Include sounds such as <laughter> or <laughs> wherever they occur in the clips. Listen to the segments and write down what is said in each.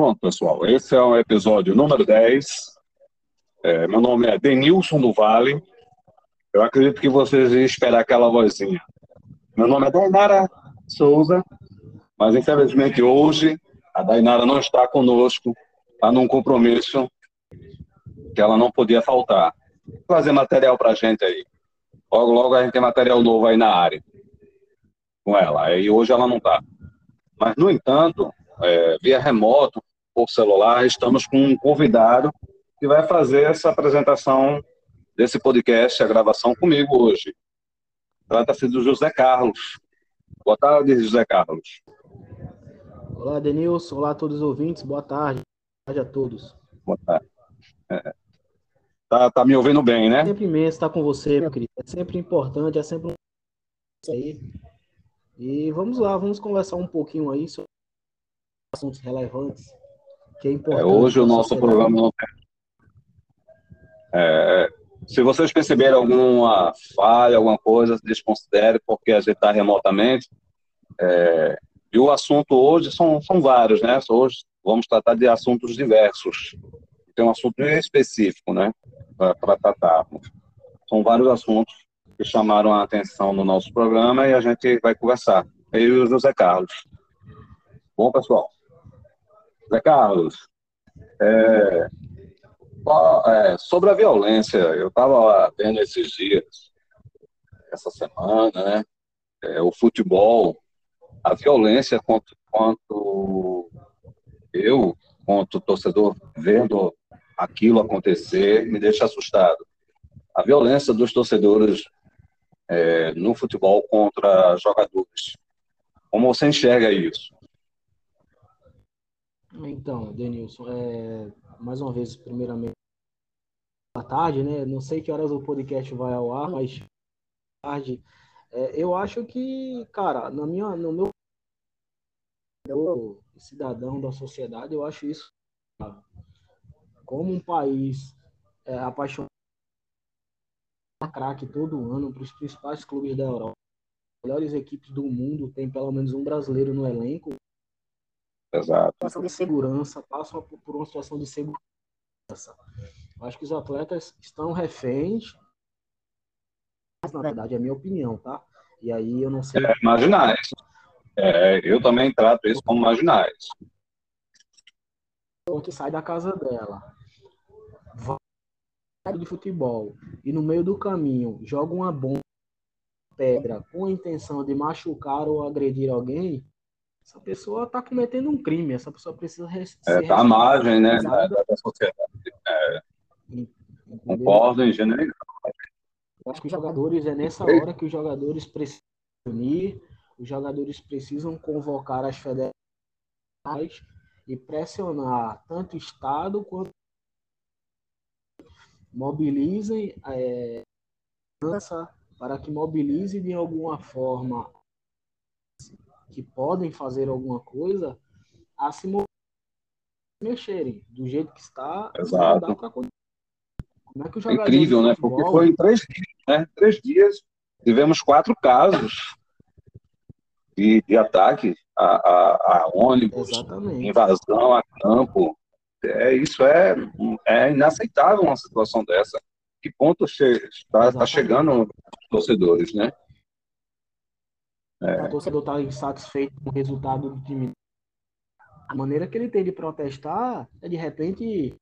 Pronto, pessoal. Esse é o episódio número 10. É, meu nome é Denilson do Vale. Eu acredito que vocês iam esperar aquela vozinha. Meu nome é Dainara Souza, mas infelizmente hoje a Dainara não está conosco, está num compromisso que ela não podia faltar. Fazer material para a gente aí. Logo, logo a gente tem material novo aí na área com ela. E hoje ela não está. Mas, no entanto, é, via remoto, por celular, estamos com um convidado que vai fazer essa apresentação desse podcast, a gravação comigo hoje. Trata-se do José Carlos. Boa tarde, José Carlos. Olá, Denilson. Olá a todos os ouvintes. Boa tarde. Boa tarde a todos. Boa tarde. É. Tá, tá me ouvindo bem, né? É sempre imenso estar com você, meu querido. É sempre importante, é sempre um... aí. E vamos lá, vamos conversar um pouquinho aí sobre assuntos relevantes que é importante. É, hoje o nosso programa não tem. É, se vocês perceberem alguma falha, alguma coisa, desconsidere, porque a gente está remotamente. É, e o assunto hoje são, são vários, né? Hoje vamos tratar de assuntos diversos. Tem um assunto específico, né? Para tratarmos. São vários assuntos que chamaram a atenção no nosso programa e a gente vai conversar. Eu e o José Carlos. Bom, pessoal. José Carlos, é, é, sobre a violência, eu estava vendo esses dias, essa semana, né? É, o futebol, a violência quanto, quanto eu, quanto torcedor, vendo aquilo acontecer, me deixa assustado. A violência dos torcedores é, no futebol contra jogadores. Como você enxerga isso? Então, Denilson, é, mais uma vez, primeiramente, boa tarde, né? Não sei que horas o podcast vai ao ar, mas tarde. É, eu acho que, cara, na minha, no meu eu, cidadão da sociedade, eu acho isso como um país é, apaixonado craque todo ano para os principais clubes da Europa, melhores equipes do mundo, tem pelo menos um brasileiro no elenco. Exato. Situação de segurança, passam por uma situação de segurança. Acho que os atletas estão reféns, mas na verdade é a minha opinião, tá? E aí eu não sei. É, marginais. É, eu também trato isso como marginais. Que sai da casa dela, vai de futebol e no meio do caminho joga uma bomba, pedra com a intenção de machucar ou agredir alguém, essa pessoa está cometendo um crime, essa pessoa precisa é, tá à margem né, da, da sociedade. É, concordo em gênero. Eu acho que os jogadores, é nessa hora que os jogadores precisam unir, os jogadores precisam convocar as federações e pressionar tanto o Estado quanto mobilizem é, para que mobilize de alguma forma que podem fazer alguma coisa a se mexerem do jeito que está. Exato. Como é que o Incrível, né? Porque foi em três dias, né? Três dias tivemos quatro casos de, de ataque a, a, a ônibus, Exatamente. invasão a campo. É, isso é, é inaceitável uma situação dessa. Que ponto está tá chegando os torcedores, né? É. O torcedor está insatisfeito com o resultado do time. A maneira que ele tem de protestar é, de repente,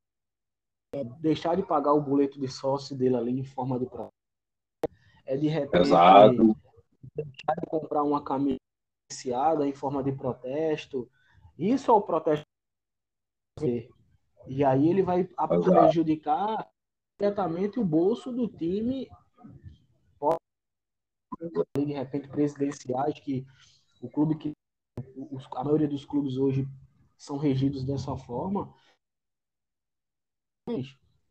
é deixar de pagar o boleto de sócio dele ali em forma de protesto. É, de repente, Exato. deixar de comprar uma camisa em forma de protesto. Isso é o protesto. E aí ele vai Exato. prejudicar diretamente o bolso do time de repente presidenciais que o clube que a maioria dos clubes hoje são regidos dessa forma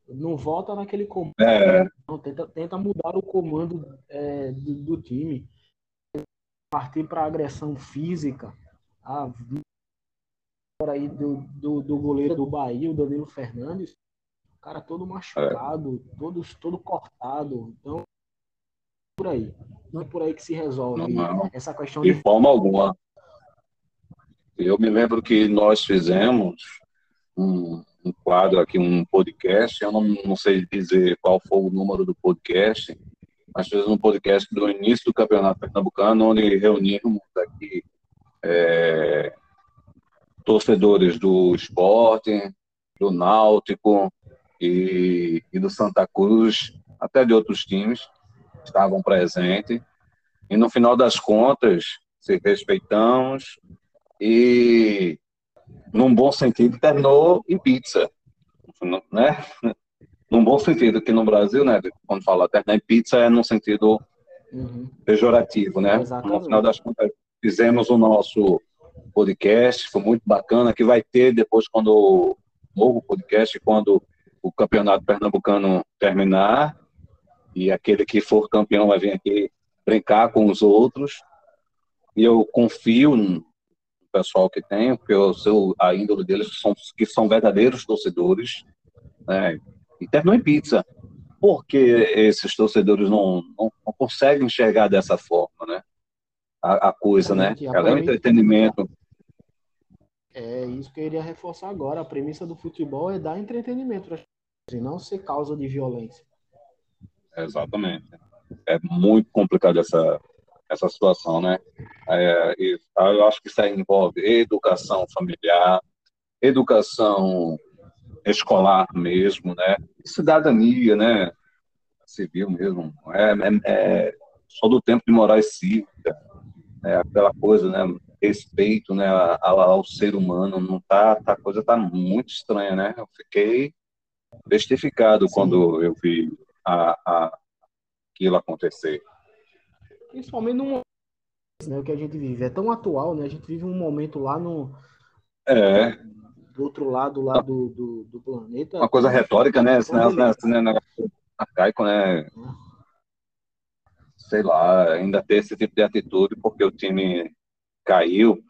não volta naquele comando. É. não, tenta, tenta mudar o comando é, do, do, time. Partir para agressão física. A aí do, do, do, goleiro do Bahia o Danilo Fernandes. O cara todo machucado é. todo, todo cortado. Então por aí não é por aí que se resolve não, essa questão de, de forma alguma. Eu me lembro que nós fizemos um, um, quadro aqui, um podcast. Eu não, não sei dizer qual foi o número do podcast, mas fizemos um podcast do início do Campeonato Pernambucano, onde reunimos aqui é, torcedores do esporte, do Náutico e, e do Santa Cruz, até de outros times, estavam presentes. E no final das contas, se respeitamos e, num bom sentido, terminou em pizza, né? <laughs> Num bom sentido, que no Brasil, né, quando fala terminar em pizza, é num sentido uhum. pejorativo, né? Exatamente. No final das contas, fizemos o nosso podcast, foi muito bacana, que vai ter depois quando o novo podcast, quando o campeonato pernambucano terminar, e aquele que for campeão vai vir aqui brincar com os outros. E eu confio no pessoal que tem, porque eu sou a índole deles são, que são verdadeiros torcedores, né? E terminou em pizza. Porque esses torcedores não, não, não conseguem enxergar dessa forma, né? A, a coisa, né? Ela é um entretenimento. É isso que eu iria reforçar agora. A premissa do futebol é dar entretenimento e não ser causa de violência. Exatamente. É muito complicado essa, essa situação, né? É, e, eu acho que isso aí envolve educação familiar, educação escolar mesmo, né? Cidadania, né? Civil mesmo. É, é, é só do tempo de moral cívica, é aquela coisa, né? Respeito, né? Ao, ao ser humano, não tá, tá, a coisa tá muito estranha, né? Eu fiquei bestificado Sim. quando eu vi a, a, aquilo acontecer. Principalmente no né, o que a gente vive. É tão atual, né? A gente vive um momento lá no. É. Do outro lado lá do, do, do planeta. Uma coisa retórica, né? Esse, né, né, negócio arcaico, né? Sei lá, ainda ter esse tipo de atitude porque o time caiu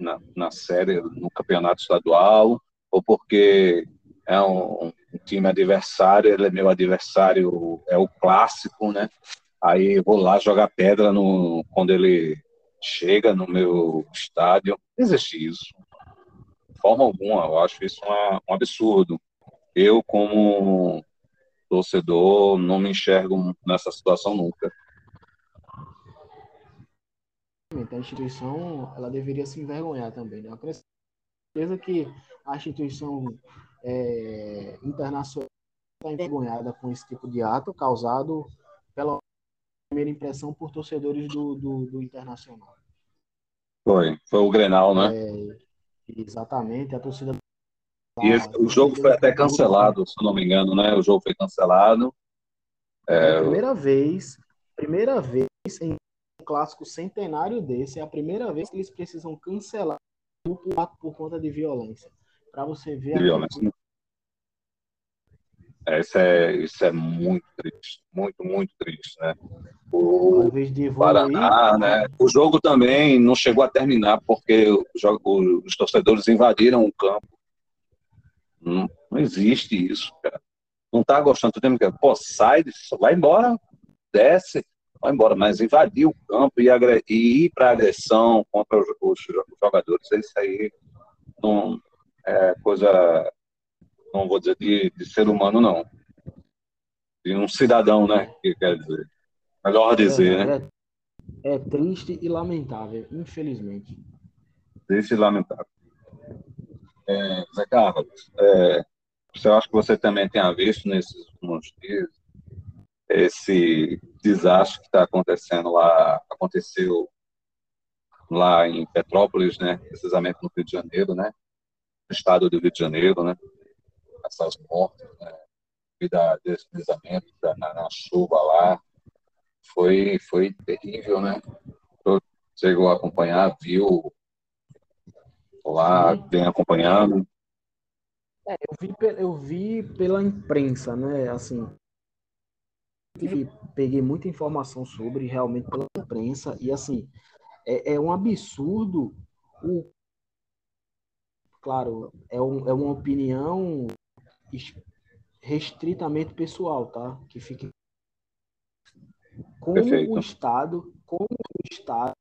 na, na série, no campeonato estadual, ou porque é um, um time adversário, ele é meu adversário, é o clássico, né? Aí vou lá jogar pedra no, quando ele chega no meu estádio. Existe isso. De forma alguma, eu acho isso uma, um absurdo. Eu, como torcedor, não me enxergo nessa situação nunca. A instituição ela deveria se envergonhar também. Né? Eu certeza que a instituição é, internacional está envergonhada com esse tipo de ato causado pela primeira impressão por torcedores do, do, do Internacional. Foi, foi o Grenal, né? É, exatamente, a torcida. E esse, o jogo foi até cancelado, se não me engano, né? O jogo foi cancelado. É, é a primeira vez, primeira vez em um clássico centenário desse, é a primeira vez que eles precisam cancelar por, por conta de violência. Para você ver. Violência. Né? É, isso, é, isso é muito triste, muito, muito triste, né? O Paraná, né? O jogo também não chegou a terminar porque os torcedores invadiram o campo. Não, não existe isso, cara. Não tá gostando do tempo que pô, sai, vai embora, desce, vai embora, mas invadir o campo e, e ir para agressão contra os, os, jogadores, isso aí não é coisa não vou dizer de, de ser humano, não. De um cidadão, né? Que quer dizer. Melhor dizer, é, né? É, é triste e lamentável, infelizmente. Triste e lamentável. É, Zé Carlos, é, eu acho que você também tenha visto nesses últimos dias esse desastre que está acontecendo lá, aconteceu lá em Petrópolis, né? Precisamente no Rio de Janeiro, né? Estado do Rio de Janeiro, né? essas mortes, né? devido a deslizamento na, na, chuva lá. Foi, foi terrível, né? chegou a acompanhar, viu lá, vem acompanhando. É, eu, vi, eu vi pela imprensa, né? Assim, peguei muita informação sobre realmente pela imprensa e assim é, é um absurdo o claro é, um, é uma opinião restritamente pessoal, tá? Que fique como Perfeito. o Estado, como o Estado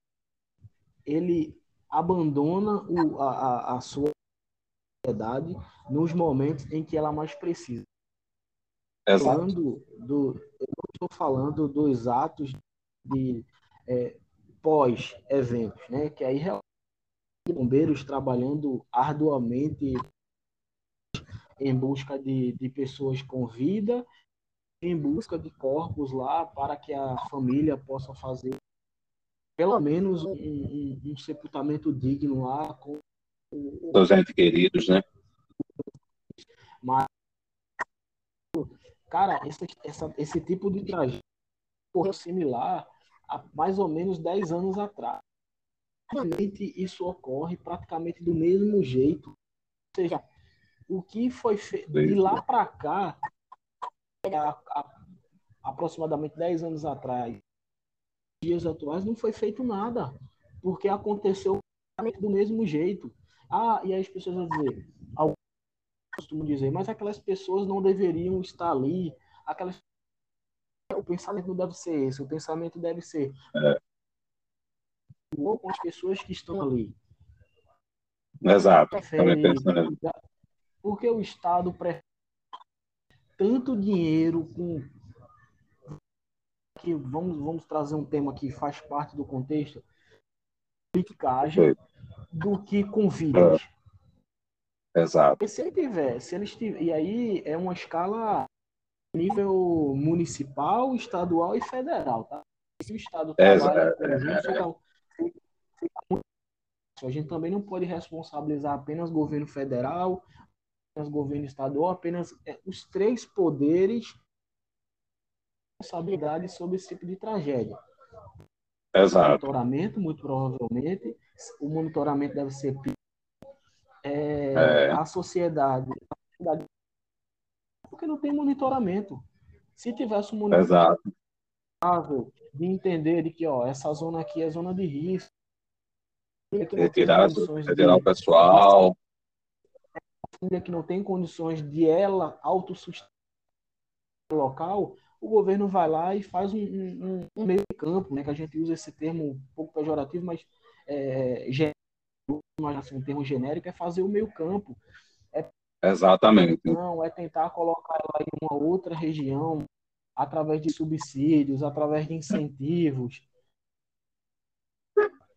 ele abandona o, a, a sua sociedade nos momentos em que ela mais precisa. Exato. Falando do, eu não estou falando dos atos de é, pós-eventos, né? Que aí bombeiros trabalhando arduamente em busca de, de pessoas com vida, em busca de corpos lá para que a família possa fazer pelo menos um, um, um sepultamento digno lá com os entes queridos, né? Mas, cara, esse, essa, esse tipo de tragédia similar há mais ou menos 10 anos atrás. Realmente isso ocorre praticamente do mesmo jeito. Ou seja, o que foi feito de lá para cá, a, a, aproximadamente 10 anos atrás, dias atuais, não foi feito nada, porque aconteceu do mesmo jeito. Ah, e aí as pessoas vão dizer, alguns costumam dizer, mas aquelas pessoas não deveriam estar ali, aquelas o pensamento não deve ser esse, o pensamento deve ser é. Com as pessoas que estão ali. Exato. Porque o Estado prefere tanto dinheiro com que vamos, vamos trazer um tema que faz parte do contexto, politicagem, do que com vidas. É. Exato. E se ele tiver, se eles tiver, e aí é uma escala nível municipal, estadual e federal, tá? Se o Estado trabalha é, conjunto, fica, fica muito... A gente também não pode responsabilizar apenas o governo federal, apenas o governo estadual, apenas é, os três poderes responsabilidade sobre esse tipo de tragédia. Exato. Monitoramento, muito provavelmente. O monitoramento deve ser é, é. a sociedade. Porque não tem monitoramento. Se tivesse um monitoramento Exato. De entender de que ó, essa zona aqui é zona de risco. Retirar, retirar o pessoal. Que não tem condições de ela autossustentar o local, o governo vai lá e faz um, um, um meio campo, né, que a gente usa esse termo um pouco pejorativo, mas é, mas assim, um termo genérico é fazer o meio campo. É, Exatamente. Não, é tentar colocar ela em uma outra região através de subsídios, através de incentivos.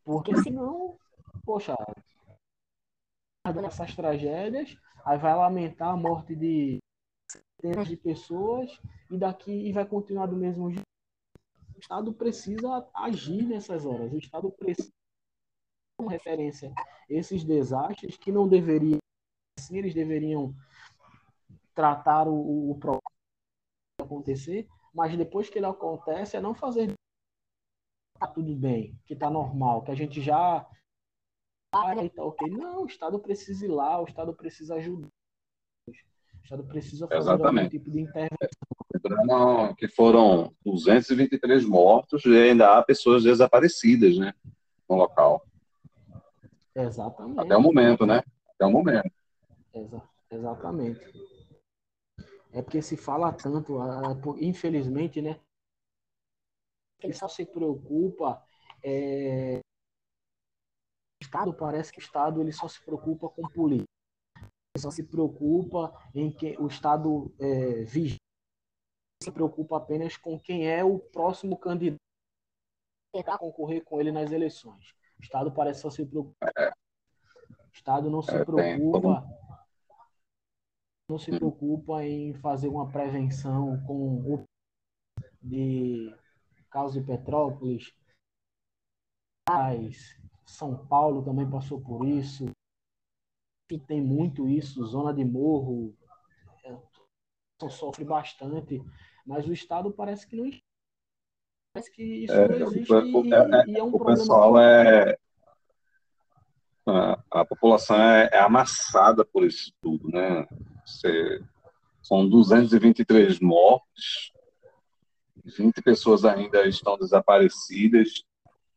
Porque senão, poxa, essas tragédias, aí vai lamentar a morte de centenas de pessoas e daqui e vai continuar do mesmo jeito. O Estado precisa agir nessas horas. O Estado precisa como referência esses desastres que não deveriam eles deveriam tratar o, o problema acontecer, mas depois que ele acontece é não fazer tá tudo bem, que tá normal, que a gente já ah, tá ok. Não, o Estado precisa ir lá, o Estado precisa ajudar. O Estado precisa fazer Exatamente. algum tipo de intervenção. que foram 223 mortos e ainda há pessoas desaparecidas, né? No local. Exatamente. Até o momento, né? Até o momento. Exa exatamente. É porque se fala tanto, infelizmente, né? Ele só se preocupa. É... O Estado parece que o Estado ele só se preocupa com política só se preocupa em que o Estado é, vigia, se preocupa apenas com quem é o próximo candidato a concorrer com ele nas eleições. O Estado parece só se preocupar. O Estado não se é, preocupa não se preocupa em fazer uma prevenção com o de caos de Petrópolis, São Paulo também passou por isso, que tem muito isso, zona de morro, é, sofre bastante, mas o Estado parece que não parece que isso é, não existe o, e, é, e, é um o problema. Pessoal é, a, a população é, é, amassada por isso tudo, né? Você, são 223 mortes, 20 pessoas ainda estão desaparecidas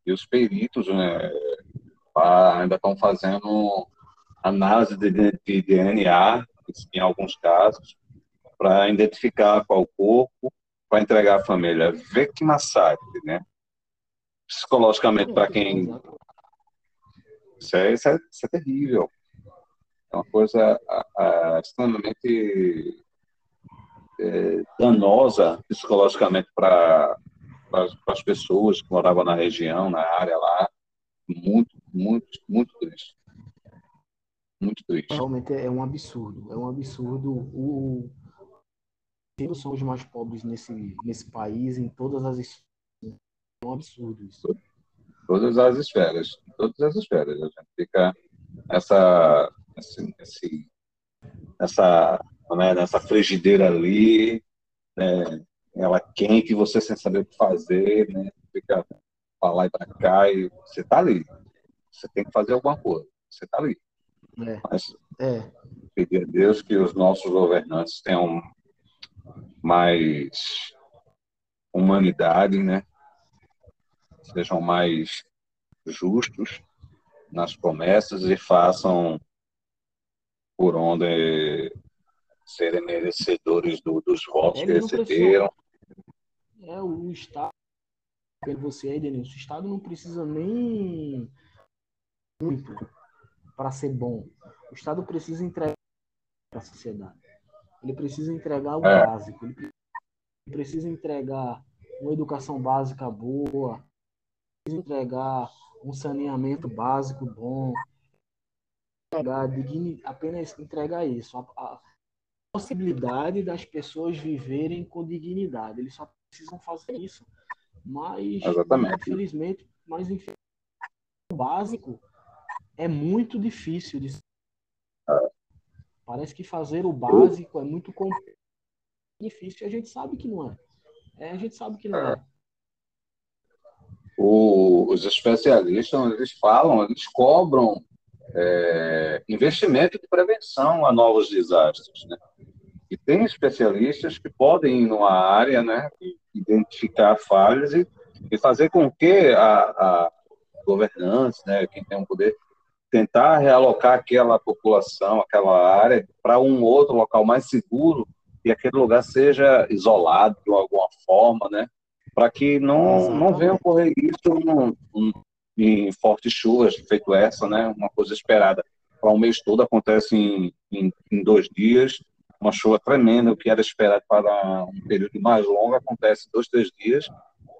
e os peritos né, ainda estão fazendo análise de, de DNA, em alguns casos, para identificar qual corpo, para entregar à família. Vê que massacre, né? Psicologicamente, para quem. Isso é, isso, é, isso é terrível. É uma coisa a, a, extremamente é, danosa psicologicamente para as pessoas que moravam na região, na área lá. Muito, muito, muito triste. Muito triste. Realmente é um absurdo. É um absurdo. O, o são os mais pobres nesse, nesse país, em todas as esferas. É um absurdo isso. Todas as esferas. Todas as esferas. A gente fica essa, esse, esse, essa, né, nessa frigideira ali, né, ela quente, você sem saber o que fazer, né, fica para lá e para cá, e você está ali. Você tem que fazer alguma coisa. Você está ali. É. Mas é. pedir a Deus que os nossos governantes tenham mais humanidade, né? Sejam mais justos nas promessas e façam por onde serem merecedores do, dos votos que receberam. É, o Estado, pelo você aí, Denilson, o Estado não precisa nem muito para ser bom. O Estado precisa entregar para a sociedade. Ele precisa entregar o é. básico. Ele precisa entregar uma educação básica boa, precisa entregar um saneamento básico bom, entregar, apenas entregar isso, a, a, possibilidade das pessoas viverem com dignidade. Eles só precisam fazer isso. Mas, Exatamente. infelizmente, mas infelizmente, o básico é muito difícil de Parece que fazer o básico é muito difícil. A gente sabe que não é. é a gente sabe que não é. O, os especialistas, eles falam, eles cobram é, investimento de prevenção a novos desastres. Né? E tem especialistas que podem ir numa área, né, identificar falhas e, e fazer com que a, a governantes, né, quem tem o um poder, tentar realocar aquela população, aquela área, para um outro local mais seguro e aquele lugar seja isolado de alguma forma, né? Para que não, não venha ocorrer isso em fortes chuvas, feito essa, né? Uma coisa esperada para um mês todo acontece em, em, em, dois dias, uma chuva tremenda, o que era esperado para um período mais longo acontece dois, três dias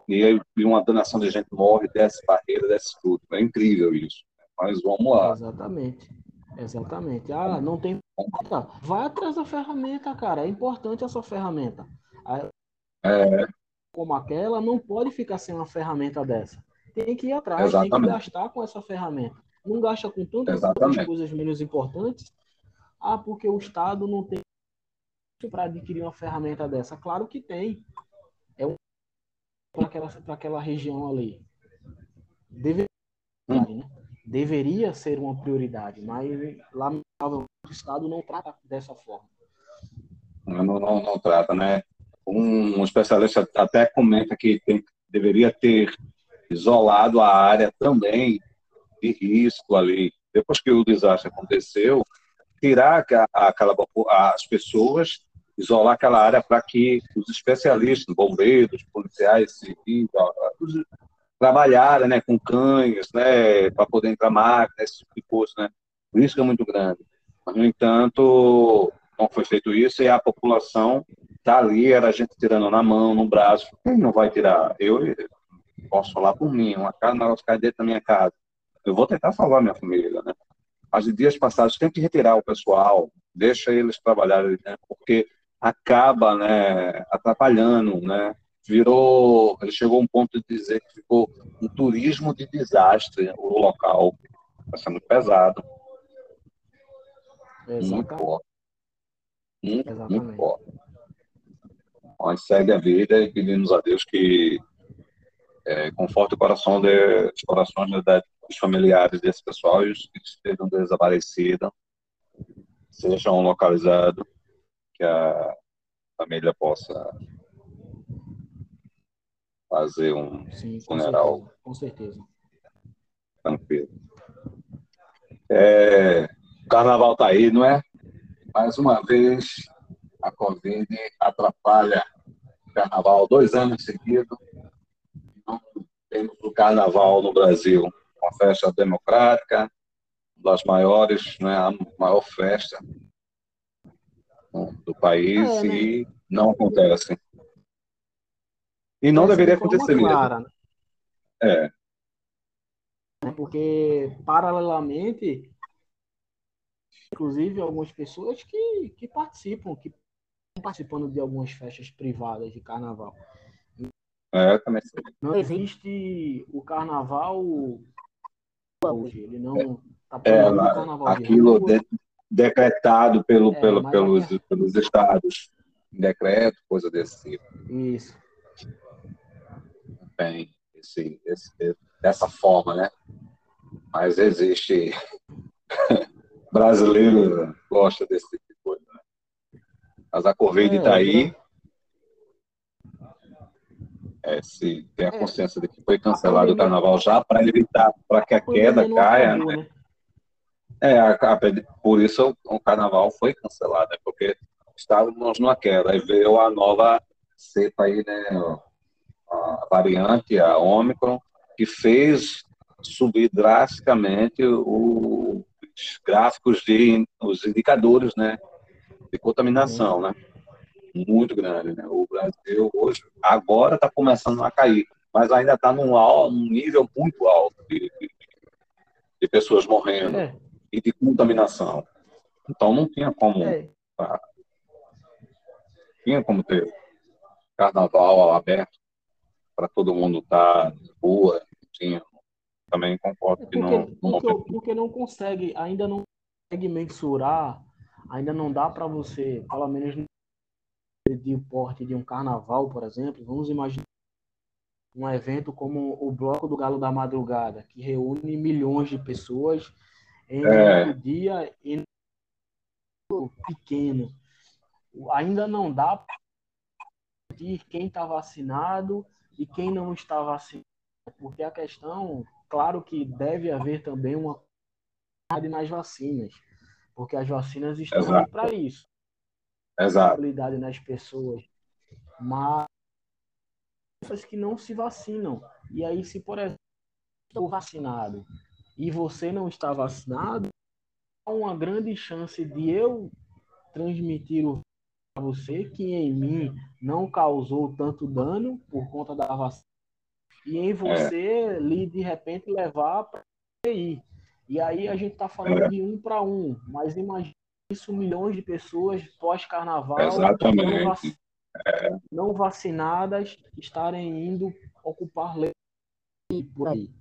e aí uma danação de gente morre, desce barreira, desce tudo. É incrível isso. Mas vamos lá. Exatamente. Exatamente. Ah, não tem. Vai atrás da ferramenta, cara. É importante essa ferramenta. É. Como aquela, não pode ficar sem uma ferramenta dessa. Tem que ir atrás, Exatamente. tem que gastar com essa ferramenta. Não gasta com tantas outras coisas menos importantes. Ah, porque o Estado não tem para adquirir uma ferramenta dessa. Claro que tem. É um para aquela, aquela região ali. Deve, hum. né? deveria ser uma prioridade, mas lamentavelmente o Estado não trata dessa forma. Não, não, não trata, né? Um, especialista até comenta que tem, deveria ter isolado a área também de risco ali. Depois que o desastre aconteceu, tirar aquela, as pessoas, isolar aquela área para que os especialistas, bombeiros, policiais, civis, trabalharem né, com cães, né, para poder entrar máquina, esse tipo de coisa, né? O risco é muito grande. Mas, no entanto, não foi feito isso e a população está ali, era a gente tirando na mão, no braço. Quem não vai tirar? Eu posso falar por mim, uma casa, negócio cai dentro da minha casa. Eu vou tentar salvar minha família, né? Mas de dias passados tem que retirar o pessoal, deixa eles trabalharem, né? Porque acaba, né, atrapalhando, né? virou, ele chegou a um ponto de dizer que ficou um turismo de desastre o local. Ser muito pesado. Exatamente. Muito forte. Muito, Exatamente. muito forte. Mas segue a vida e pedimos a Deus que é, conforte o coração de, os corações de, dos familiares desse pessoal e os que estejam desaparecidos sejam localizados, que a família possa fazer um Sim, funeral. Com certeza. Tranquilo. É, o carnaval está aí, não é? Mais uma vez, a Covid atrapalha o carnaval dois anos seguidos. Não temos o carnaval no Brasil. Uma festa democrática, das maiores, né, a maior festa do país é, né? e não acontece. E não deveria acontecer clara, mesmo. Né? É. Porque, paralelamente, inclusive, algumas pessoas que, que participam, que estão participando de algumas festas privadas de carnaval. É, também sei. Não existe o carnaval hoje, ele não está é, o carnaval aquilo de, decretado pelo, é, pelo, pelos, é... pelos estados, decreto, coisa desse tipo. Isso. Bem, esse, esse, dessa forma, né? Mas existe <laughs> brasileiro gosta desse tipo de coisa. Né? Mas a Covid está é, aí. É, se tem a é. consciência de que foi cancelado o carnaval já para evitar para que a queda caia, né? né? É, a, a, por isso o, o, carnaval foi cancelado, né? porque estávamos numa queda. Aí veio a nova cepa aí, né? A variante, a Ômicron, que fez subir drasticamente o, os gráficos de os indicadores, né? De contaminação, né? Muito grande, né? O Brasil hoje agora está começando a cair, mas ainda está num, num nível muito alto de, de, de pessoas morrendo. É e de contaminação. Então não tinha como. É. Tá, tinha como ter carnaval aberto para todo mundo estar tá rua. Tinha. Também concordo porque, que não. Porque, não porque não consegue, ainda não consegue mensurar, ainda não dá para você, pelo menos de porte de um carnaval, por exemplo, vamos imaginar um evento como o Bloco do Galo da Madrugada, que reúne milhões de pessoas em é. um dia pequeno. Ainda não dá para quem está vacinado e quem não está vacinado, porque a questão, claro que deve haver também uma nas vacinas, porque as vacinas estão para isso. Exato. nas pessoas, mas pessoas que não se vacinam. E aí, se por exemplo, estou vacinado e você não está vacinado, há uma grande chance de eu transmitir o a você que em mim não causou tanto dano por conta da vacina e em você é. lhe de repente levar para. E aí a gente está falando é. de um para um, mas imagine isso milhões de pessoas pós-carnaval não, vac... é. não, vacinadas estarem indo ocupar leitos por aí.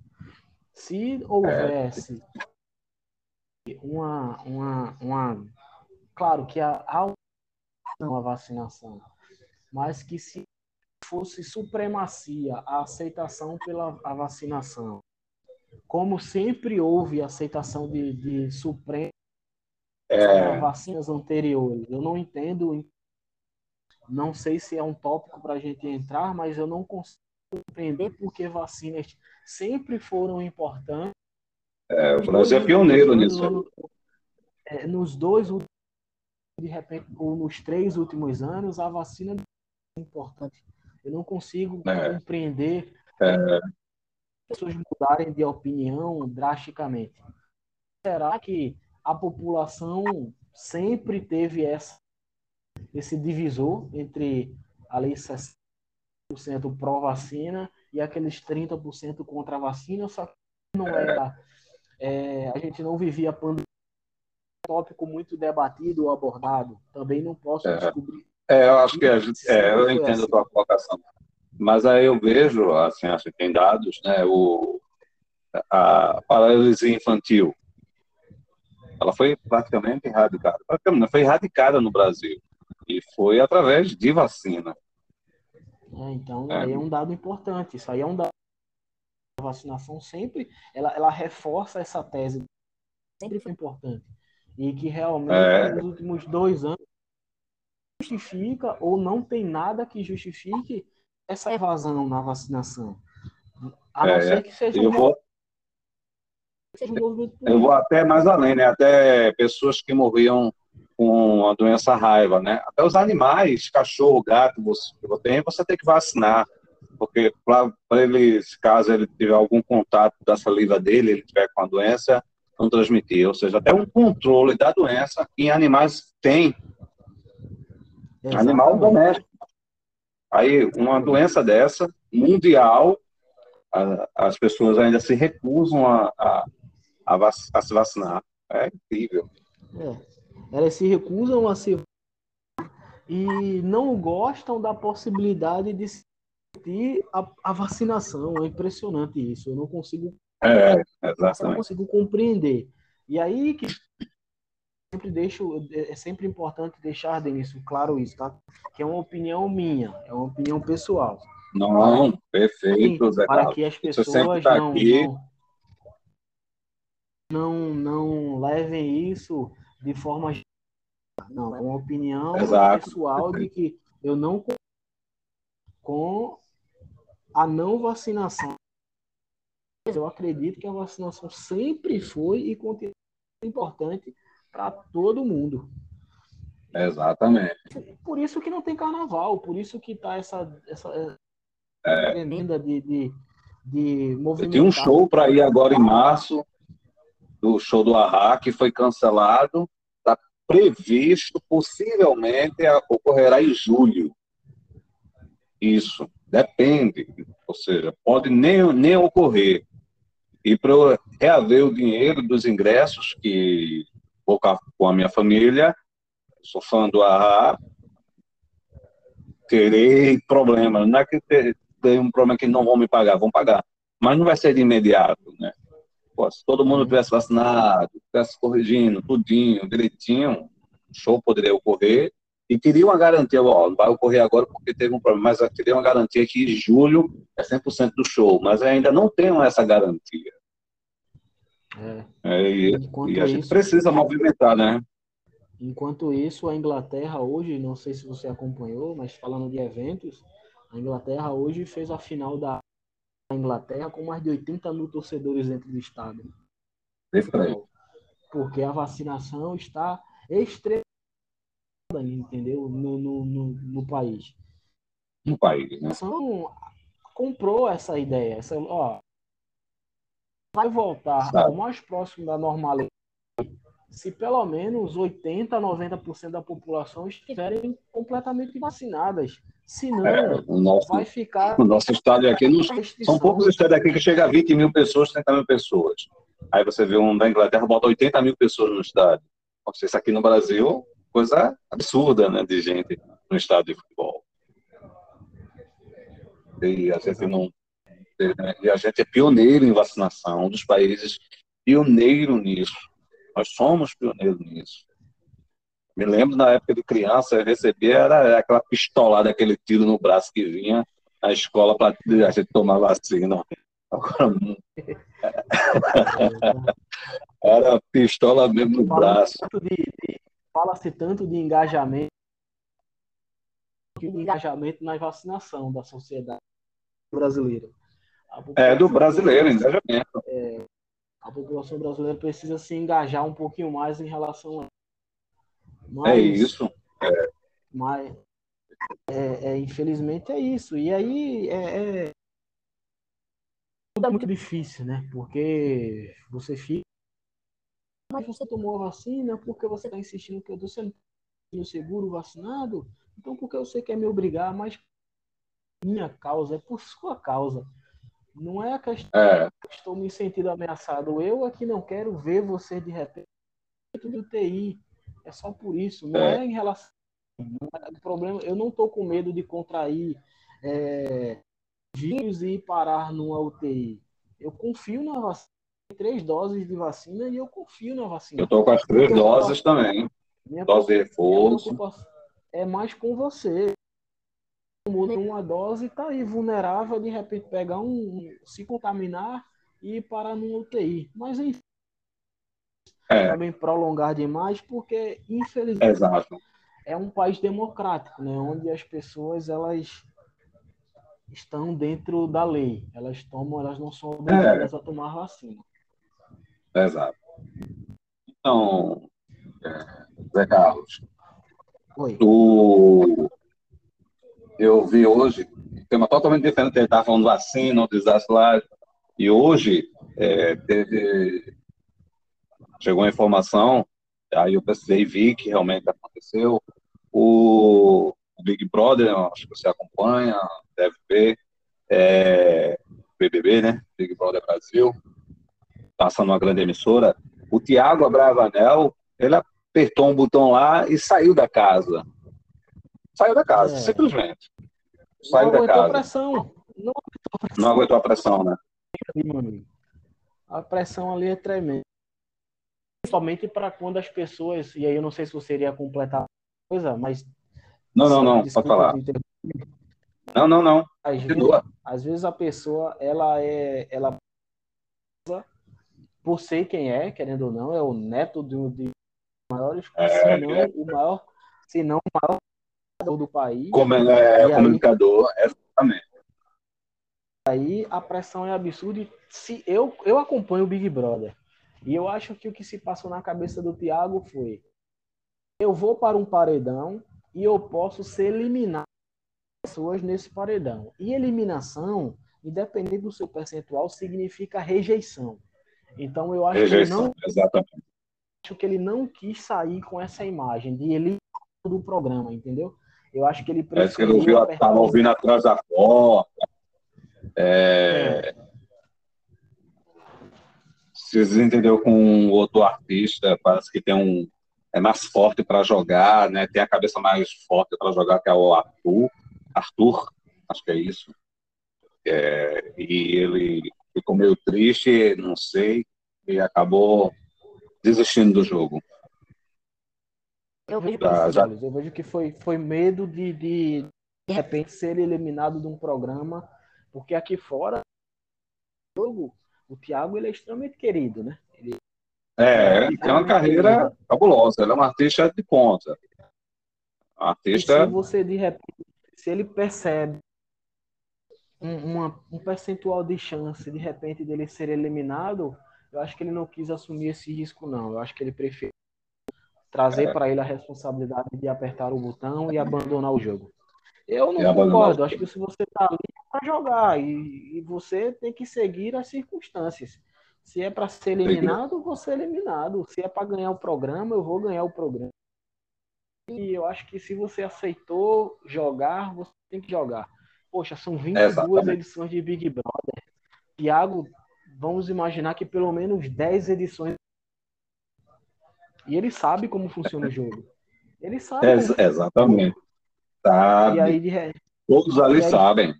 Se houvesse uma, uma, uma. Claro que há uma vacinação, mas que se fosse supremacia a aceitação pela a vacinação, como sempre houve aceitação de, de suprema é... vacinas anteriores. Eu não entendo, não sei se é um tópico para a gente entrar, mas eu não consigo compreender porque vacinas sempre foram importantes. É, o Brasil é pioneiro nisso. É, nos dois de repente, ou nos três últimos anos, a vacina é importante. Eu não consigo é. compreender é. pessoas mudarem de opinião drasticamente. Será que a população sempre teve essa, esse divisor entre a lei 60% pró-vacina e aqueles 30% contra a vacina, só que não era. É, a gente não vivia pandemia, tópico muito debatido ou abordado. Também não posso é, descobrir. É, eu acho que a gente, é, eu entendo assim. a tua colocação. Mas aí eu vejo, assim, acho que tem dados, né, o, a paralisia infantil, ela foi praticamente erradicada. Praticamente, foi erradicada no Brasil. E foi através de vacina. É, então, é. aí é um dado importante. Isso aí é um dado. A vacinação sempre ela, ela reforça essa tese. Sempre foi importante. E que realmente, é. nos últimos dois anos, justifica ou não tem nada que justifique essa evasão na vacinação. A não é, ser que seja eu um vou... Eu vou até mais além, né? Até pessoas que morriam com a doença raiva, né? Até os animais, cachorro, gato, você tem, você tem que vacinar, porque para ele, caso ele tiver algum contato da saliva dele, ele tiver com a doença, não transmitir. Ou seja, até um controle da doença em animais tem. Exatamente. Animal doméstico. Aí, uma doença dessa, mundial, as pessoas ainda se recusam a, a, a, a se vacinar. É incrível. É. Elas se recusam a se e não gostam da possibilidade de sentir a, a vacinação. É impressionante isso. Eu não consigo. É, exatamente. não consigo compreender. E aí que sempre deixo, é sempre importante deixar, Denilson, claro isso, tá? Que é uma opinião minha, é uma opinião pessoal. Não, perfeito, Zé Para que as pessoas tá não, não, não, não levem isso de forma não, é uma opinião Exato. pessoal de que eu não com a não vacinação. Eu acredito que a vacinação sempre foi e continua importante para todo mundo. Exatamente. Por isso que não tem carnaval, por isso que está essa, essa é. tremenda de, de, de movimento. Tinha um show para ir agora em março, do show do Arra, que foi cancelado previsto, possivelmente ocorrerá em julho. Isso, depende. Ou seja, pode nem, nem ocorrer. E para reaver o dinheiro dos ingressos que vou com a minha família, sou fã do AHA, terei problema. Não é que tem um problema que não vão me pagar, vão pagar. Mas não vai ser de imediato, né? Pô, se todo mundo tivesse vacinado, tivesse corrigindo tudinho, direitinho, o show poderia ocorrer e queria uma garantia, ó, não vai ocorrer agora porque teve um problema, mas queria uma garantia que em julho é 100% do show, mas ainda não tenho essa garantia. É. É, e, e, a gente precisa movimentar, né? Enquanto isso, a Inglaterra hoje, não sei se você acompanhou, mas falando de eventos, a Inglaterra hoje fez a final da Inglaterra com mais de 80 mil torcedores dentro do estádio. Porque a vacinação está extremamente, entendeu? No, no, no, no, país. No país, né? Então, comprou essa ideia. Essa, ó, vai voltar ao mais próximo da normalidade se pelo menos 80, 90% da população estiverem completamente vacinadas. Senão, é, o nosso, vai ficar. O nosso estádio aqui, nos, são poucos estádios aqui que chega a 20 mil pessoas, 30 mil pessoas. Aí você vê um da Inglaterra, bota 80 mil pessoas no estádio. Isso aqui no Brasil, coisa absurda, né, de gente no estádio de futebol. E a gente não. E a gente é pioneiro em vacinação, um dos países pioneiro nisso. Nós somos pioneiros nisso. Me lembro na época de criança, eu recebia era aquela pistolada, aquele tiro no braço que vinha na escola para a gente tomar vacina. Agora, <laughs> era pistola mesmo no braço. Fala-se tanto de engajamento, de engajamento na vacinação da sociedade brasileira. É, do brasileiro, engajamento. É, a população brasileira precisa se engajar um pouquinho mais em relação a. Mas, é isso. É. Mas, é, é, infelizmente, é isso. E aí, é, é, é muito difícil, né? Porque você fica. Mas você tomou a vacina porque você está insistindo que eu estou sendo seguro, vacinado. Então, por que você quer me obrigar? Mas minha causa, é por sua causa. Não é a questão é. que estou me sentindo ameaçado. Eu aqui não quero ver você de repente do TI. É só por isso. Não é, é em relação. É o problema, eu não estou com medo de contrair é, vírus e parar numa UTI. Eu confio na vacina. Três doses de vacina e eu confio na vacina. Eu estou com as três doses também. Dose de reforço. É mais com você. Muda uma dose e tá aí vulnerável de repente pegar um, se contaminar e parar numa UTI. Mas enfim. É. Também prolongar demais, porque infelizmente Exato. é um país democrático, né? Onde as pessoas elas estão dentro da lei. Elas tomam, elas não são obrigadas é. a tomar vacina. Exato. Então, é, Zé Carlos, Oi. O... eu vi hoje tema totalmente diferente. Ele estava falando vacina, o desastre lá. E hoje é, teve chegou a informação, aí eu precisei vi que realmente aconteceu. O, o Big Brother, acho que você acompanha, deve ver, é, BBB, né? Big Brother Brasil, passando uma grande emissora. O Tiago Abravanel, ele apertou um botão lá e saiu da casa. Saiu da casa, é. simplesmente. Saiu da casa. Pressão. Não aguentou pressão. Não aguentou a pressão, né? A pressão ali é tremenda. Principalmente para quando as pessoas, e aí eu não sei se você iria completar a coisa, mas. Não, não, não, pode falar. Não, não, não. Às vezes, às vezes, a pessoa, ela é. Ela, por ser quem é, querendo ou não, é o neto de um dos maiores, é, se não é. o maior, se não o maior do país. Como é, é comunicador, aí, exatamente. Aí a pressão é absurda. Se eu, eu acompanho o Big Brother. E eu acho que o que se passou na cabeça do Thiago foi: eu vou para um paredão e eu posso ser eliminado pessoas nesse paredão. E eliminação, independente do seu percentual, significa rejeição. Então eu acho rejeição, que não exatamente. acho que ele não quis sair com essa imagem de ele do programa, entendeu? Eu acho que ele Parece que ele ouviu, estava ouvindo atrás da porta. É... é se entendeu com outro artista, parece que tem um é mais forte para jogar, né? Tem a cabeça mais forte para jogar que é o Arthur, Arthur, acho que é isso. É, e ele ficou meio triste, não sei, e acabou desistindo do jogo. Eu vejo, já, já... eu vejo que foi, foi medo de, de, de repente ser eliminado de um programa, porque aqui fora jogo o Thiago ele é extremamente querido, né? Ele, é, ele tem uma carreira fabulosa, ele é um artista de ponta. Artista. E se você de repente, se ele percebe um, uma, um percentual de chance de repente dele ser eliminado, eu acho que ele não quis assumir esse risco, não. Eu acho que ele prefere trazer é. para ele a responsabilidade de apertar o botão e abandonar o jogo. Eu não concordo. Acho que se você está ali é para jogar e, e, você tem que seguir as circunstâncias. Se é para ser eliminado, vou ser eliminado. Se é para ganhar o programa, eu vou ganhar o programa. E eu acho que se você aceitou jogar, você tem que jogar. Poxa, são 22 Exatamente. edições de Big Brother. Thiago, vamos imaginar que pelo menos 10 edições. E ele sabe como funciona o jogo. Ele sabe. Ex exatamente. Sabe. E aí, de... Todos ali aí, sabem.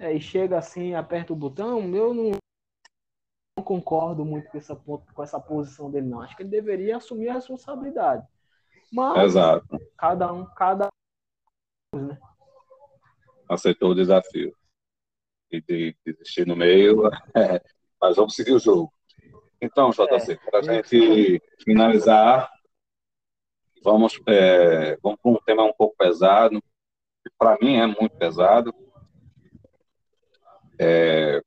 Aí chega assim, aperta o botão, eu não, não concordo muito com essa, com essa posição dele, não. Acho que ele deveria assumir a responsabilidade. Mas Exato. cada um, cada um, né? Aceitou o desafio. E de, desistir no meio, é, <laughs> mas vamos seguir o jogo. Então, JC, é, para a gente finalizar, Vamos, é, vamos para um tema um pouco pesado, que para mim é muito pesado. É,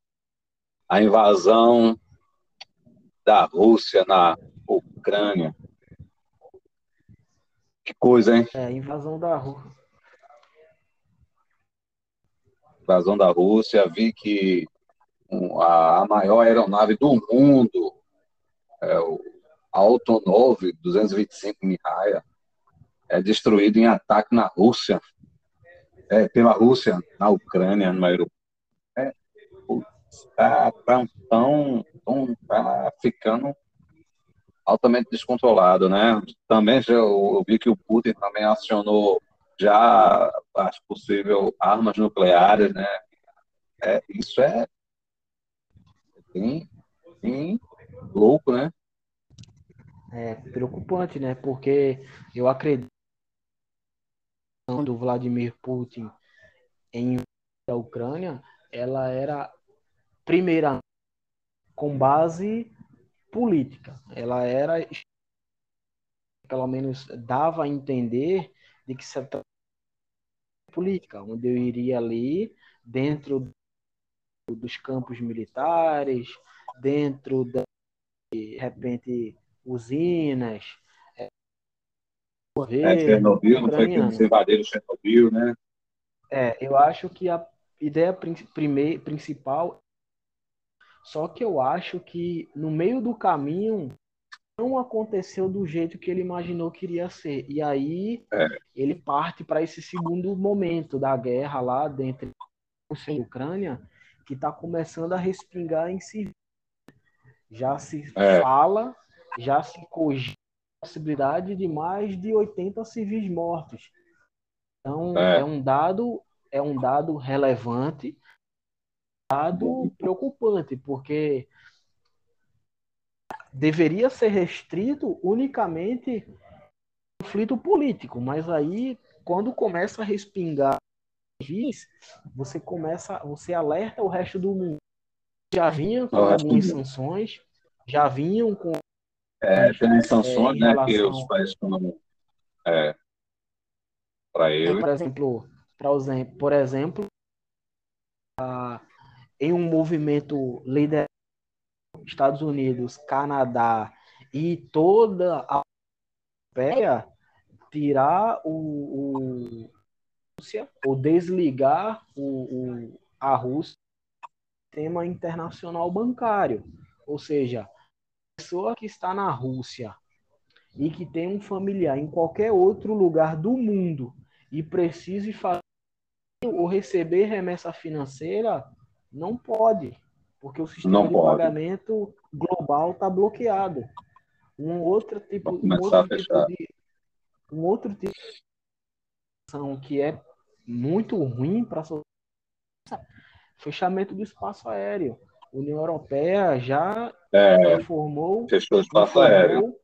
a invasão da Rússia na Ucrânia. Que coisa, hein? É, invasão da Rússia. Invasão da Rússia. Vi que a maior aeronave do mundo, é o Autonov 225 Mihaia é destruído em ataque na Rússia, é, pela Rússia, na Ucrânia, no aeroporto. É, tá, tá, tão, tão, tá ficando altamente descontrolado, né? Também já, eu, vi que o Putin também acionou já as possíveis armas nucleares, né? É, isso é bem, bem louco, né? é preocupante, né? Porque eu acredito do Vladimir Putin em da Ucrânia, ela era primeira com base política. Ela era pelo menos dava a entender de que se política, onde eu iria ali dentro dos campos militares, dentro da de repente usinas. É, é Chernobyl, não foi que eles invadiram Chernobyl, né? É, eu acho que a ideia prime, principal. Só que eu acho que no meio do caminho não aconteceu do jeito que ele imaginou que iria ser. E aí é. ele parte para esse segundo momento da guerra lá dentro da Ucrânia, que está começando a respingar em si. Já se é. fala, já se cogita a possibilidade de mais de 80 civis mortos. Então é, é um dado é um dado relevante, dado preocupante, porque deveria ser restrito unicamente conflito político, mas aí quando começa a respingar você começa, você alerta o resto do mundo. Já vinham com algumas sanções, já vinham com é, tem sanções, é, né, que os países estão é, para ele. Por exemplo, por exemplo, em um movimento liderado Estados Unidos, Canadá e toda a Europeia tirar o, o Rússia ou desligar o, o, a Rússia sistema internacional bancário. Ou seja, a pessoa que está na Rússia e que tem um familiar em qualquer outro lugar do mundo e precise fazer ou receber remessa financeira, não pode porque o sistema não de pode. pagamento global está bloqueado. Um outro tipo, um outro tipo de um outro tipo de que é muito ruim para a fechamento do espaço aéreo. A União Europeia já é, informou fechou o espaço informou, aéreo.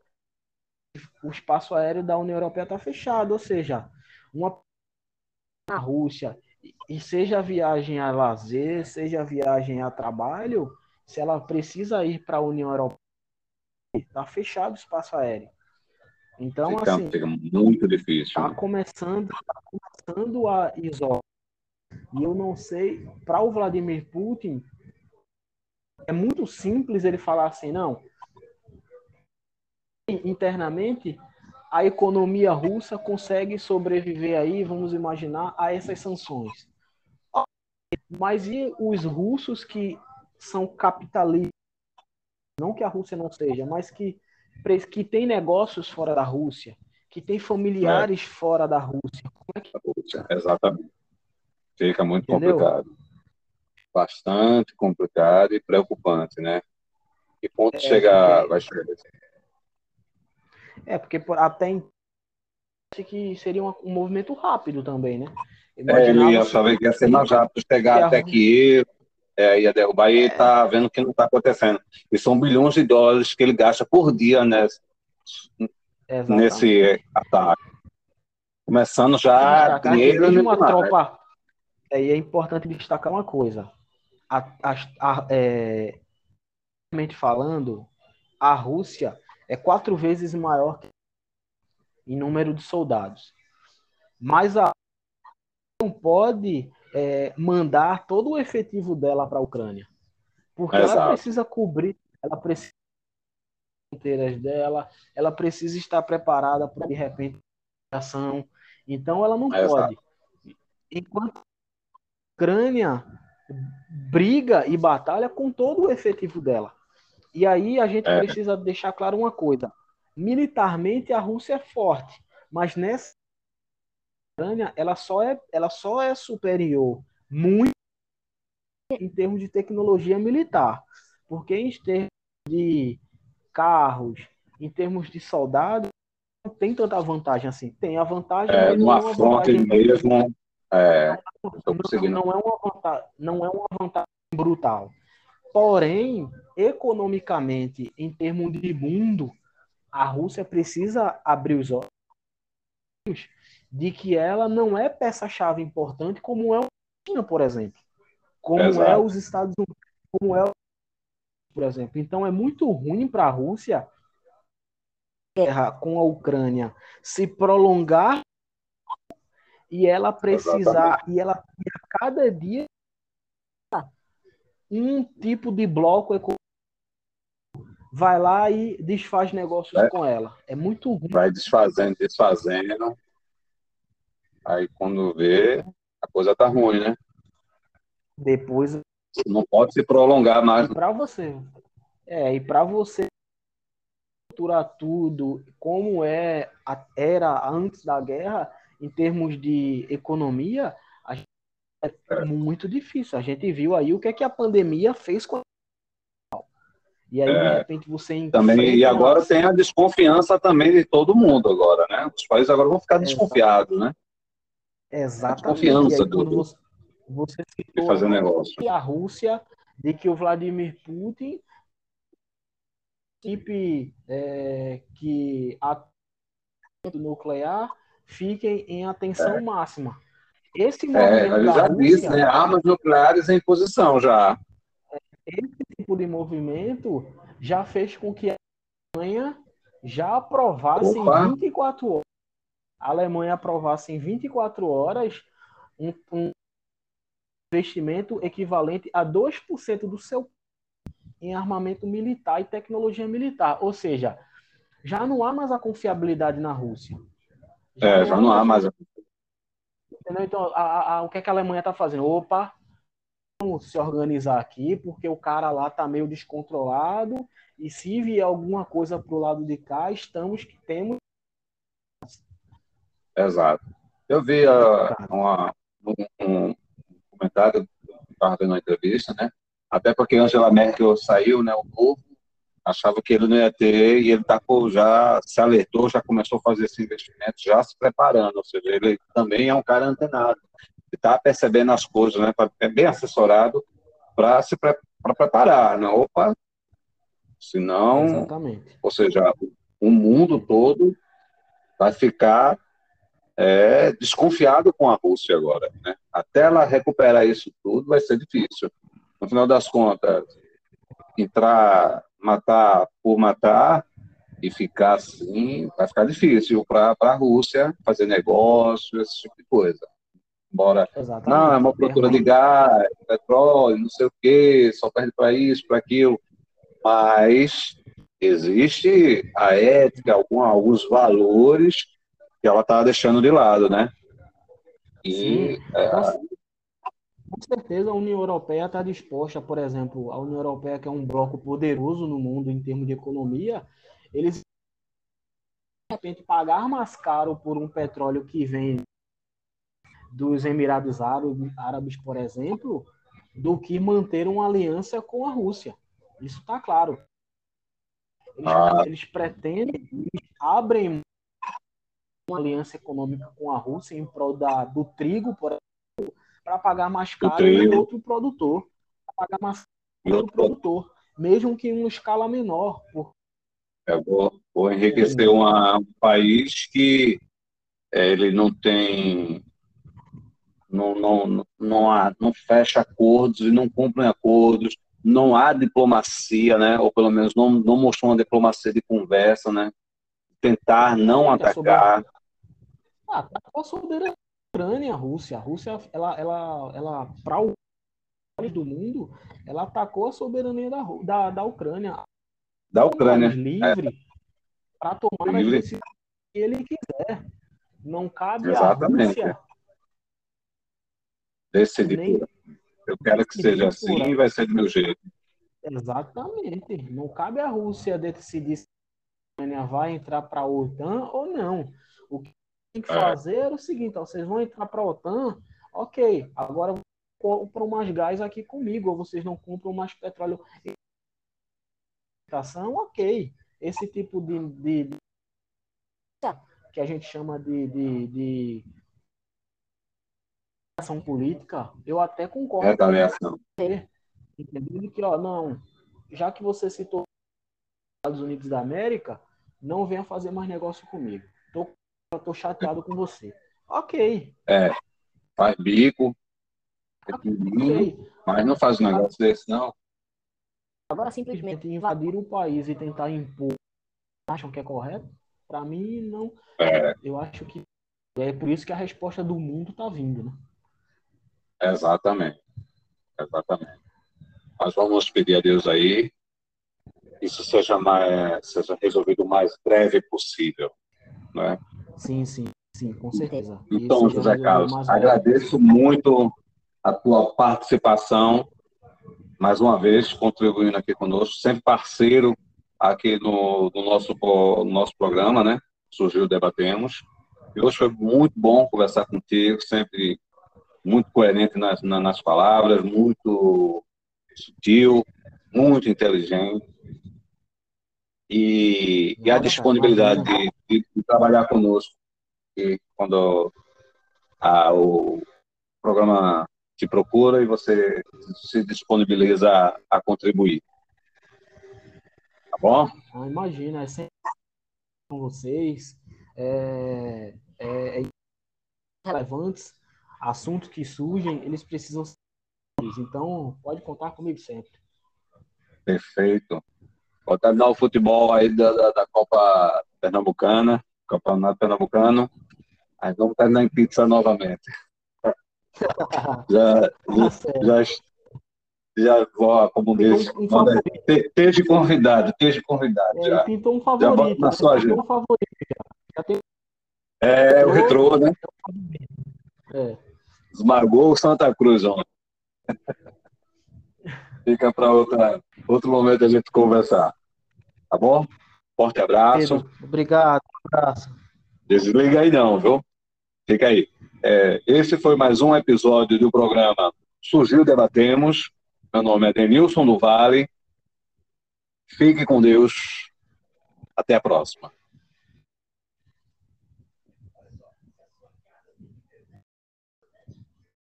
O espaço aéreo da União Europeia está fechado, ou seja, uma na Rússia e seja viagem a lazer, seja viagem a trabalho, se ela precisa ir para a União Europeia, está fechado o espaço aéreo. Então, fica, assim, fica muito difícil. Está né? começando, tá começando a isolar. E eu não sei, para o Vladimir Putin, é muito simples ele falar assim, não. Internamente, a economia russa consegue sobreviver aí, vamos imaginar, a essas sanções. Mas e os russos que são capitalistas? Não que a Rússia não seja, mas que, que tem negócios fora da Rússia, que tem familiares é. fora da Rússia. Como é que... Exatamente. Fica muito Entendeu? complicado. Bastante complicado e preocupante, né? Que ponto é, chegar, vai chegar? É, porque até que seria um, movimento rápido também, né? É, ele ia saber que ia ser mais rápido chegar até que eu é, ia derrubar e é. tá vendo que não está acontecendo. E são bilhões de dólares que ele gasta por dia nesse, nesse ataque. Começando já uma tropa. E é importante destacar uma coisa. A, a, a, é, falando, a Rússia é quatro vezes maior em número de soldados. Mas a não pode é, mandar todo o efetivo dela para a Ucrânia. Porque Exato. ela precisa cobrir, ela precisa fronteiras dela, ela precisa estar preparada para de repente ação. Então ela não Exato. pode. Enquanto Ucrânia briga e batalha com todo o efetivo dela. E aí a gente é. precisa deixar claro uma coisa: militarmente a Rússia é forte, mas nessa ela só é, ela só é superior muito em termos de tecnologia militar, porque em termos de carros, em termos de soldados, não tem tanta vantagem assim. Tem a vantagem, é, é afronte mesmo, é, não, não, é uma vantagem, não é uma vantagem brutal. Porém, economicamente, em termos de mundo, a Rússia precisa abrir os olhos de que ela não é peça-chave importante como é a China, por exemplo. Como é Exato. é os Estados Unidos, como é por exemplo. Então é muito ruim para a Rússia guerra com a Ucrânia se prolongar e ela precisar Exatamente. e ela a cada dia um tipo de bloco econômico vai lá e desfaz negócios é. com ela. É muito ruim. Vai desfazendo, desfazendo. Aí quando vê, a coisa tá ruim, né? Depois. Não pode se prolongar mais. Para você. É, e para você estruturar tudo como é era antes da guerra, em termos de economia, é muito difícil. A gente viu aí o que é que a pandemia fez com a e aí, é, de repente, você também E agora tem a desconfiança também de todo mundo agora, né? Os países agora vão ficar desconfiados, né? Exatamente. A desconfiança do, você, você de fazer negócio. E a Rússia, de que o Vladimir Putin equipe é, que a nuclear fiquem em atenção é. máxima. Esse é, movimento é, já Rússia, disse, né? Armas nucleares em posição já. Esse tipo de movimento já fez com que a Alemanha já aprovasse Opa. em 24 horas. A Alemanha aprovasse em 24 horas um, um investimento equivalente a 2% do seu em armamento militar e tecnologia militar. Ou seja, já não há mais a confiabilidade na Rússia. Já é, já não há mais. Entendeu? Então, a, a, o que, é que a Alemanha está fazendo? Opa, vamos se organizar aqui, porque o cara lá está meio descontrolado, e se vier alguma coisa para o lado de cá, estamos que temos. Exato. Eu vi uh, uma, um, um comentário, estava vendo uma entrevista, né? Até porque Angela Merkel saiu, né? O povo achava que ele não ia ter e ele tá, já se alertou, já começou a fazer esse investimento, já se preparando. Ou seja, ele também é um cara antenado. Está percebendo as coisas, né? É bem assessorado para se pre pra preparar. Né? Opa, senão, Exatamente. ou seja, o mundo todo vai ficar é, desconfiado com a Rússia agora. Né? Até ela recuperar isso tudo vai ser difícil no final das contas, entrar, matar por matar e ficar assim, vai ficar difícil para a Rússia fazer negócio, esse tipo de coisa. Embora, Exatamente. não, é uma procura de gás, petróleo, não sei o quê, só perde para isso, para aquilo. Mas existe a ética, algum, alguns valores que ela está deixando de lado, né? E é, com certeza a União Europeia está disposta, por exemplo, a União Europeia, que é um bloco poderoso no mundo em termos de economia, eles de repente pagar mais caro por um petróleo que vem dos Emirados Árabes, por exemplo, do que manter uma aliança com a Rússia. Isso está claro. Eles, ah. eles pretendem, eles abrem uma aliança econômica com a Rússia em prol da, do trigo, por exemplo, para pagar mais caro em outro produtor. Para pagar mais caro outro produtor, mesmo que em uma escala menor. Por... É, vou, vou enriquecer uma, um país que é, ele não tem. Não, não, não, há, não fecha acordos e não cumpre acordos, não há diplomacia, né? ou pelo menos não, não mostrou uma diplomacia de conversa, né? tentar não é atacar. Ah, tá a soberania Ucrânia, a Rússia. A Rússia, ela, ela, ela para o do mundo, ela atacou a soberania da, da, da Ucrânia. Da Ucrânia. livre é. para tomar livre. as decisões que ele quiser. Não cabe Exatamente. a Rússia. Decidir. Nem... Eu quero que seja assim e vai ser do meu jeito. Exatamente. Não cabe a Rússia decidir se a Ucrânia vai entrar para a OTAN ou não. O que tem que é. fazer era o seguinte: ó, vocês vão entrar para a OTAN, ok, agora compram mais gás aqui comigo, ou vocês não compram mais petróleo. Ok, esse tipo de, de, de que a gente chama de, de, de ação política, eu até concordo. Retaliação. Entendendo que, ó, não, já que você citou os Estados Unidos da América, não venha fazer mais negócio comigo. Eu tô chateado com você. Ok. É, faz bico, é okay. mas não faz um negócio desse, não. Agora, simplesmente invadir o país e tentar impor, acham que é correto? Para mim, não. É. Eu acho que é por isso que a resposta do mundo tá vindo, né? Exatamente. Exatamente. Mas vamos pedir a Deus aí que isso seja, mais, seja resolvido o mais breve possível. Né? Sim, sim, sim, com certeza. Então, Isso José Carlos, agradeço muito a tua participação, mais uma vez, contribuindo aqui conosco, sempre parceiro aqui no, no nosso, no nosso programa, né? Surgiu Debatemos. E hoje foi muito bom conversar contigo, sempre muito coerente nas, nas palavras, muito sutil, muito inteligente. E, e a disponibilidade de, de, de, trabalhar conosco. E quando a, o programa te procura e você se disponibiliza a, a contribuir. Tá bom? Ah, imagina, é sempre com vocês. É, é, é relevantes, assuntos que surgem, eles precisam ser. Então, pode contar comigo sempre. Perfeito. Vou terminar o futebol aí da, da, da Copa Pernambucana, Campeonato Pernambucano. Aí vamos terminar em pizza novamente. <laughs> já, já, já, já vou, como diz, um esteja convidado, esteja convidado. É, já. Pintou um favorito. Já na sua agenda. Um favorito já. já tem... É, o retrô, né? É. Esmagou o Santa Cruz ontem. <laughs> Fica para outro momento a gente conversar. Tá bom? Forte abraço. Pedro, obrigado. Abraço. Desliga aí não, viu? Fica aí. É, esse foi mais um episódio do programa Surgiu Debatemos. Meu nome é Denilson do Vale. Fique com Deus. Até a próxima.